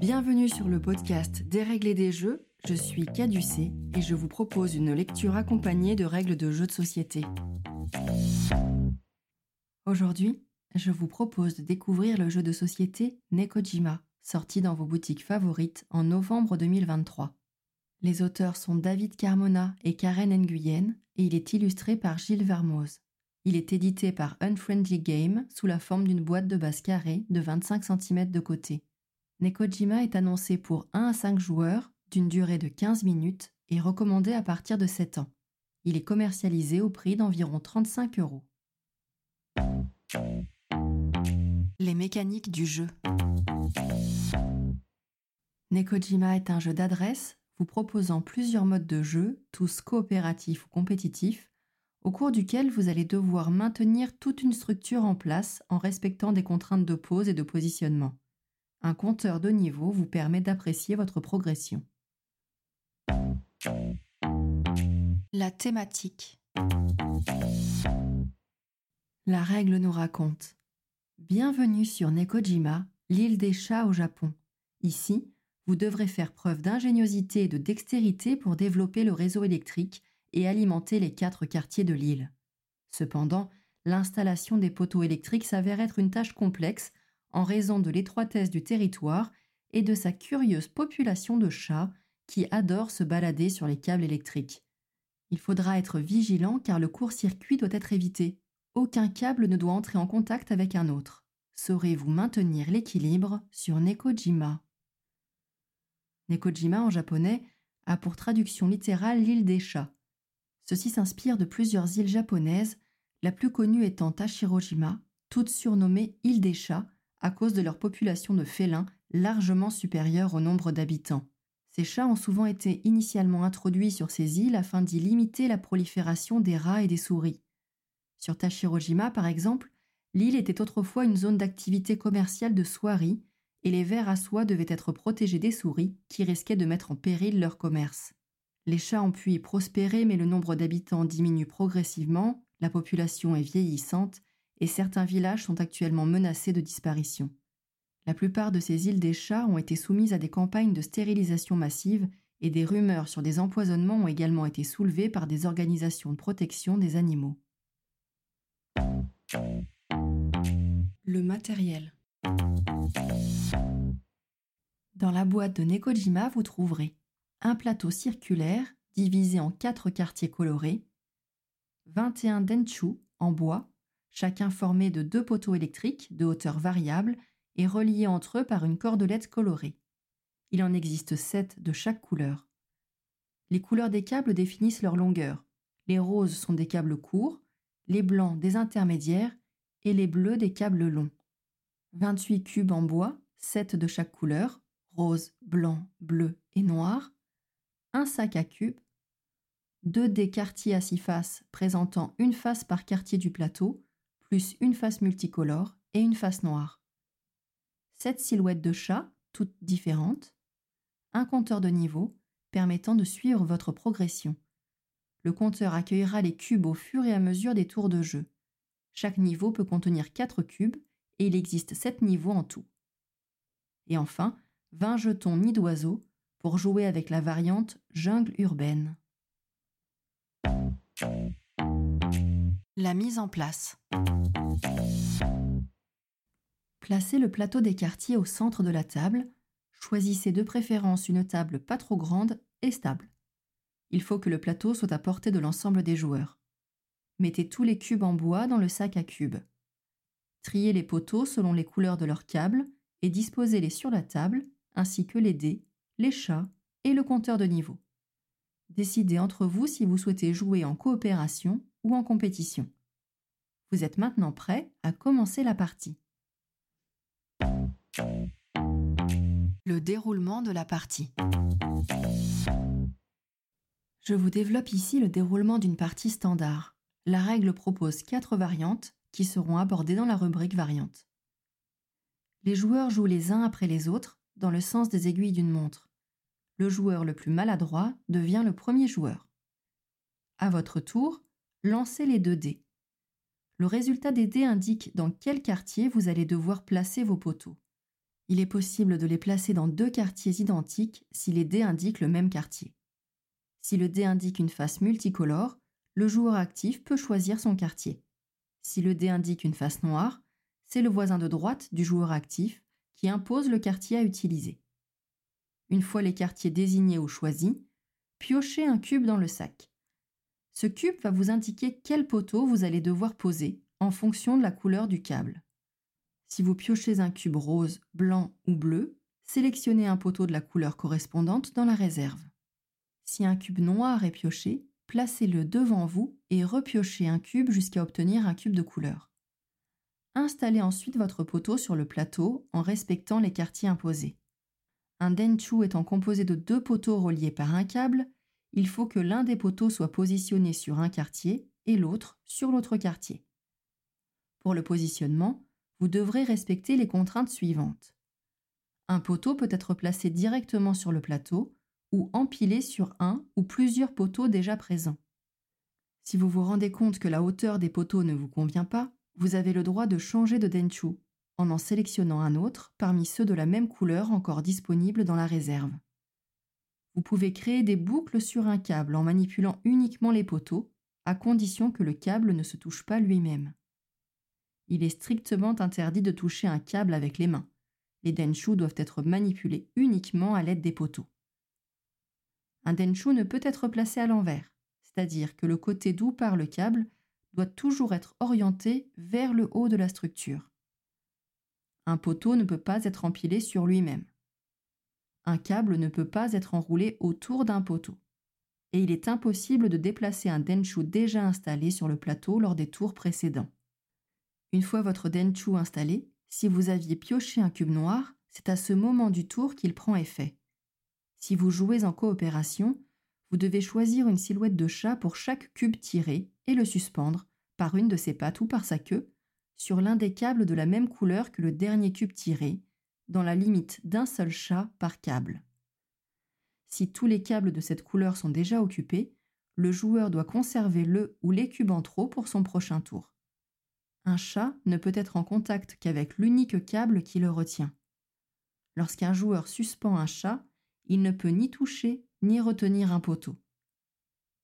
Bienvenue sur le podcast Dérégler des jeux, je suis Caducé et je vous propose une lecture accompagnée de règles de jeux de société. Aujourd'hui, je vous propose de découvrir le jeu de société Nekojima, sorti dans vos boutiques favorites en novembre 2023. Les auteurs sont David Carmona et Karen Nguyen et il est illustré par Gilles Vermoz. Il est édité par Unfriendly Game sous la forme d'une boîte de base carrée de 25 cm de côté. Nekojima est annoncé pour 1 à 5 joueurs d'une durée de 15 minutes et recommandé à partir de 7 ans. Il est commercialisé au prix d'environ 35 euros. Les mécaniques du jeu. Nekojima est un jeu d'adresse vous proposant plusieurs modes de jeu, tous coopératifs ou compétitifs, au cours duquel vous allez devoir maintenir toute une structure en place en respectant des contraintes de pose et de positionnement. Un compteur de niveau vous permet d'apprécier votre progression. La thématique. La règle nous raconte Bienvenue sur Nekojima, l'île des chats au Japon. Ici, vous devrez faire preuve d'ingéniosité et de dextérité pour développer le réseau électrique et alimenter les quatre quartiers de l'île. Cependant, l'installation des poteaux électriques s'avère être une tâche complexe en raison de l'étroitesse du territoire et de sa curieuse population de chats qui adorent se balader sur les câbles électriques. Il faudra être vigilant car le court-circuit doit être évité. Aucun câble ne doit entrer en contact avec un autre. Saurez-vous maintenir l'équilibre sur Nekojima? Nekojima en japonais a pour traduction littérale l'île des chats. Ceci s'inspire de plusieurs îles japonaises, la plus connue étant Tashirojima, toute surnommée île des chats à cause de leur population de félins largement supérieure au nombre d'habitants. Ces chats ont souvent été initialement introduits sur ces îles afin d'y limiter la prolifération des rats et des souris. Sur Tashirojima, par exemple, l'île était autrefois une zone d'activité commerciale de soieries et les vers à soie devaient être protégés des souris qui risquaient de mettre en péril leur commerce. Les chats ont pu y prospérer, mais le nombre d'habitants diminue progressivement, la population est vieillissante et certains villages sont actuellement menacés de disparition. La plupart de ces îles des chats ont été soumises à des campagnes de stérilisation massive et des rumeurs sur des empoisonnements ont également été soulevées par des organisations de protection des animaux. Le matériel. Dans la boîte de Nekojima, vous trouverez un plateau circulaire divisé en quatre quartiers colorés, 21 denchu en bois, chacun formé de deux poteaux électriques de hauteur variable et reliés entre eux par une cordelette colorée. Il en existe sept de chaque couleur. Les couleurs des câbles définissent leur longueur. Les roses sont des câbles courts, les blancs des intermédiaires et les bleus des câbles longs. 28 cubes en bois, 7 de chaque couleur, rose, blanc, bleu et noir, un sac à cubes, deux des quartiers à six faces présentant une face par quartier du plateau, plus une face multicolore et une face noire. Sept silhouettes de chats, toutes différentes, un compteur de niveau permettant de suivre votre progression. Le compteur accueillera les cubes au fur et à mesure des tours de jeu. Chaque niveau peut contenir 4 cubes et il existe 7 niveaux en tout. Et enfin, 20 jetons nid d'oiseaux pour jouer avec la variante jungle urbaine. La mise en place. Placez le plateau des quartiers au centre de la table. Choisissez de préférence une table pas trop grande et stable. Il faut que le plateau soit à portée de l'ensemble des joueurs. Mettez tous les cubes en bois dans le sac à cubes. Triez les poteaux selon les couleurs de leurs câbles et disposez-les sur la table ainsi que les dés, les chats et le compteur de niveau. Décidez entre vous si vous souhaitez jouer en coopération ou en compétition. Vous êtes maintenant prêt à commencer la partie. Le déroulement de la partie. Je vous développe ici le déroulement d'une partie standard. La règle propose quatre variantes qui seront abordées dans la rubrique variante. Les joueurs jouent les uns après les autres dans le sens des aiguilles d'une montre. Le joueur le plus maladroit devient le premier joueur. À votre tour, lancez les deux dés. Le résultat des dés indique dans quel quartier vous allez devoir placer vos poteaux. Il est possible de les placer dans deux quartiers identiques si les dés indiquent le même quartier. Si le dé indique une face multicolore, le joueur actif peut choisir son quartier. Si le dé indique une face noire, c'est le voisin de droite du joueur actif qui impose le quartier à utiliser. Une fois les quartiers désignés ou choisis, piochez un cube dans le sac. Ce cube va vous indiquer quel poteau vous allez devoir poser en fonction de la couleur du câble. Si vous piochez un cube rose, blanc ou bleu, sélectionnez un poteau de la couleur correspondante dans la réserve. Si un cube noir est pioché, placez-le devant vous et repiochez un cube jusqu'à obtenir un cube de couleur. Installez ensuite votre poteau sur le plateau en respectant les quartiers imposés. Un denchu étant composé de deux poteaux reliés par un câble, il faut que l'un des poteaux soit positionné sur un quartier et l'autre sur l'autre quartier. Pour le positionnement, vous devrez respecter les contraintes suivantes. Un poteau peut être placé directement sur le plateau ou empilé sur un ou plusieurs poteaux déjà présents. Si vous vous rendez compte que la hauteur des poteaux ne vous convient pas, vous avez le droit de changer de denchu en en sélectionnant un autre parmi ceux de la même couleur encore disponibles dans la réserve. Vous pouvez créer des boucles sur un câble en manipulant uniquement les poteaux, à condition que le câble ne se touche pas lui-même il est strictement interdit de toucher un câble avec les mains. Les denshu doivent être manipulés uniquement à l'aide des poteaux. Un denshu ne peut être placé à l'envers, c'est-à-dire que le côté d'où part le câble doit toujours être orienté vers le haut de la structure. Un poteau ne peut pas être empilé sur lui-même. Un câble ne peut pas être enroulé autour d'un poteau. Et il est impossible de déplacer un denshu déjà installé sur le plateau lors des tours précédents. Une fois votre denchu installé, si vous aviez pioché un cube noir, c'est à ce moment du tour qu'il prend effet. Si vous jouez en coopération, vous devez choisir une silhouette de chat pour chaque cube tiré et le suspendre, par une de ses pattes ou par sa queue, sur l'un des câbles de la même couleur que le dernier cube tiré, dans la limite d'un seul chat par câble. Si tous les câbles de cette couleur sont déjà occupés, le joueur doit conserver le ou les cubes en trop pour son prochain tour. Un chat ne peut être en contact qu'avec l'unique câble qui le retient. Lorsqu'un joueur suspend un chat, il ne peut ni toucher ni retenir un poteau.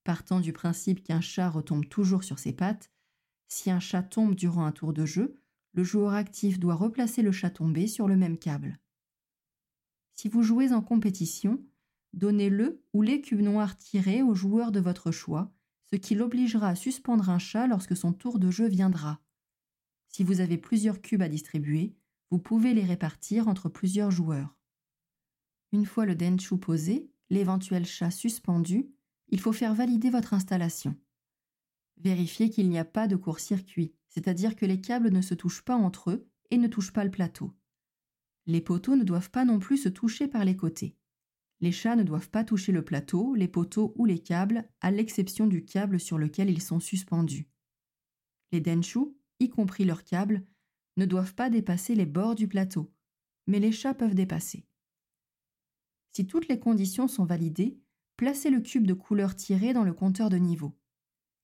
Partant du principe qu'un chat retombe toujours sur ses pattes, si un chat tombe durant un tour de jeu, le joueur actif doit replacer le chat tombé sur le même câble. Si vous jouez en compétition, donnez le ou les cubes noirs tirés au joueur de votre choix, ce qui l'obligera à suspendre un chat lorsque son tour de jeu viendra. Si vous avez plusieurs cubes à distribuer, vous pouvez les répartir entre plusieurs joueurs. Une fois le denshu posé, l'éventuel chat suspendu, il faut faire valider votre installation. Vérifiez qu'il n'y a pas de court-circuit, c'est-à-dire que les câbles ne se touchent pas entre eux et ne touchent pas le plateau. Les poteaux ne doivent pas non plus se toucher par les côtés. Les chats ne doivent pas toucher le plateau, les poteaux ou les câbles, à l'exception du câble sur lequel ils sont suspendus. Les denshu, y compris leurs câbles, ne doivent pas dépasser les bords du plateau, mais les chats peuvent dépasser. Si toutes les conditions sont validées, placez le cube de couleur tiré dans le compteur de niveau.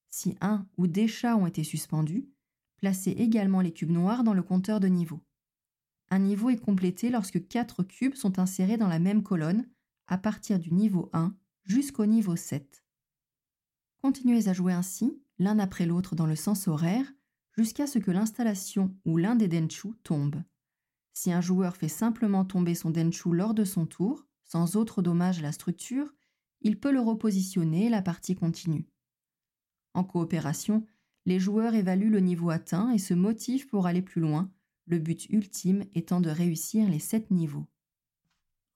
Si un ou des chats ont été suspendus, placez également les cubes noirs dans le compteur de niveau. Un niveau est complété lorsque quatre cubes sont insérés dans la même colonne, à partir du niveau 1 jusqu'au niveau 7. Continuez à jouer ainsi, l'un après l'autre dans le sens horaire, jusqu'à ce que l'installation ou l'un des denshu tombe. Si un joueur fait simplement tomber son denshu lors de son tour, sans autre dommage à la structure, il peut le repositionner et la partie continue. En coopération, les joueurs évaluent le niveau atteint et se motivent pour aller plus loin, le but ultime étant de réussir les sept niveaux.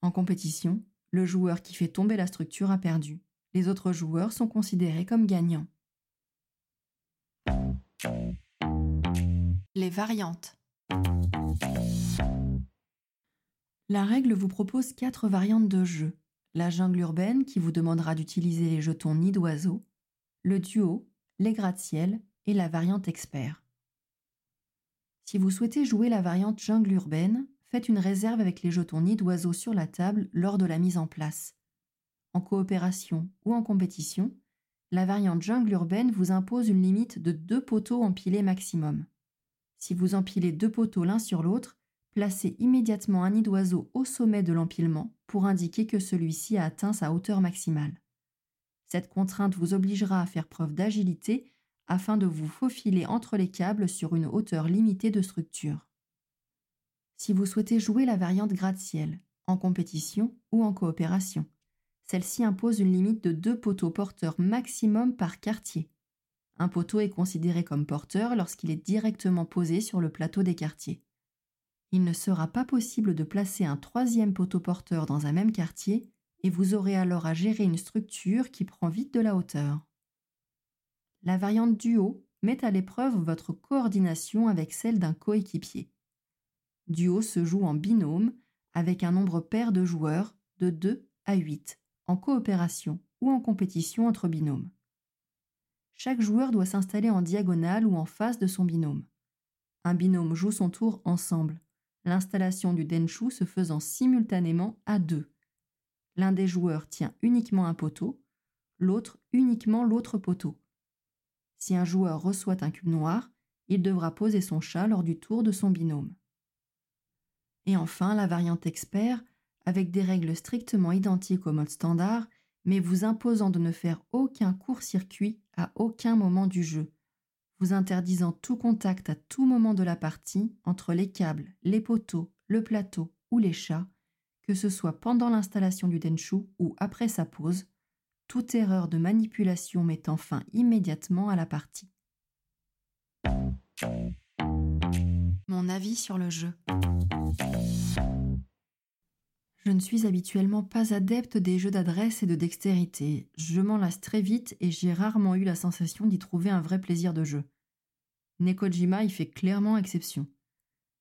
En compétition, le joueur qui fait tomber la structure a perdu. Les autres joueurs sont considérés comme gagnants. Les variantes. La règle vous propose quatre variantes de jeu. La jungle urbaine qui vous demandera d'utiliser les jetons nid d'oiseau, le duo, les gratte-ciel et la variante expert. Si vous souhaitez jouer la variante jungle urbaine, faites une réserve avec les jetons nid d'oiseau sur la table lors de la mise en place. En coopération ou en compétition, la variante jungle urbaine vous impose une limite de deux poteaux empilés maximum. Si vous empilez deux poteaux l'un sur l'autre, placez immédiatement un nid d'oiseau au sommet de l'empilement pour indiquer que celui-ci a atteint sa hauteur maximale. Cette contrainte vous obligera à faire preuve d'agilité afin de vous faufiler entre les câbles sur une hauteur limitée de structure. Si vous souhaitez jouer la variante gratte-ciel, en compétition ou en coopération, celle-ci impose une limite de deux poteaux porteurs maximum par quartier. Un poteau est considéré comme porteur lorsqu'il est directement posé sur le plateau des quartiers. Il ne sera pas possible de placer un troisième poteau porteur dans un même quartier et vous aurez alors à gérer une structure qui prend vite de la hauteur. La variante duo met à l'épreuve votre coordination avec celle d'un coéquipier. Duo se joue en binôme avec un nombre pair de joueurs de 2 à 8, en coopération ou en compétition entre binômes. Chaque joueur doit s'installer en diagonale ou en face de son binôme. Un binôme joue son tour ensemble, l'installation du denshu se faisant simultanément à deux. L'un des joueurs tient uniquement un poteau, l'autre uniquement l'autre poteau. Si un joueur reçoit un cube noir, il devra poser son chat lors du tour de son binôme. Et enfin, la variante expert, avec des règles strictement identiques au mode standard, mais vous imposant de ne faire aucun court-circuit à aucun moment du jeu, vous interdisant tout contact à tout moment de la partie entre les câbles, les poteaux, le plateau ou les chats, que ce soit pendant l'installation du Denshu ou après sa pause, toute erreur de manipulation mettant fin immédiatement à la partie. Mon avis sur le jeu. Je ne suis habituellement pas adepte des jeux d'adresse et de dextérité. Je m'en lasse très vite et j'ai rarement eu la sensation d'y trouver un vrai plaisir de jeu. Nekojima y fait clairement exception.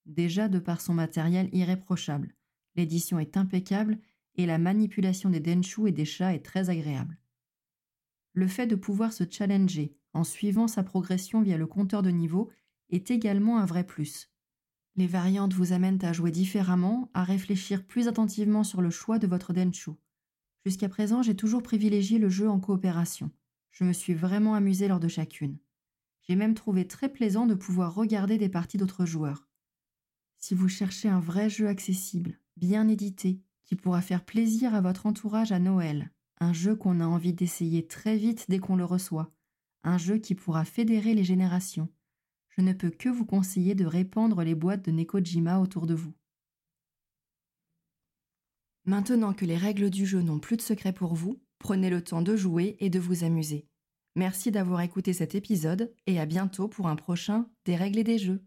Déjà de par son matériel irréprochable, l'édition est impeccable et la manipulation des denshu et des chats est très agréable. Le fait de pouvoir se challenger en suivant sa progression via le compteur de niveau est également un vrai plus. Les variantes vous amènent à jouer différemment, à réfléchir plus attentivement sur le choix de votre Denshu. Jusqu'à présent, j'ai toujours privilégié le jeu en coopération. Je me suis vraiment amusé lors de chacune. J'ai même trouvé très plaisant de pouvoir regarder des parties d'autres joueurs. Si vous cherchez un vrai jeu accessible, bien édité, qui pourra faire plaisir à votre entourage à Noël, un jeu qu'on a envie d'essayer très vite dès qu'on le reçoit, un jeu qui pourra fédérer les générations, je ne peux que vous conseiller de répandre les boîtes de Nekojima autour de vous. Maintenant que les règles du jeu n'ont plus de secret pour vous, prenez le temps de jouer et de vous amuser. Merci d'avoir écouté cet épisode et à bientôt pour un prochain Des règles et des jeux.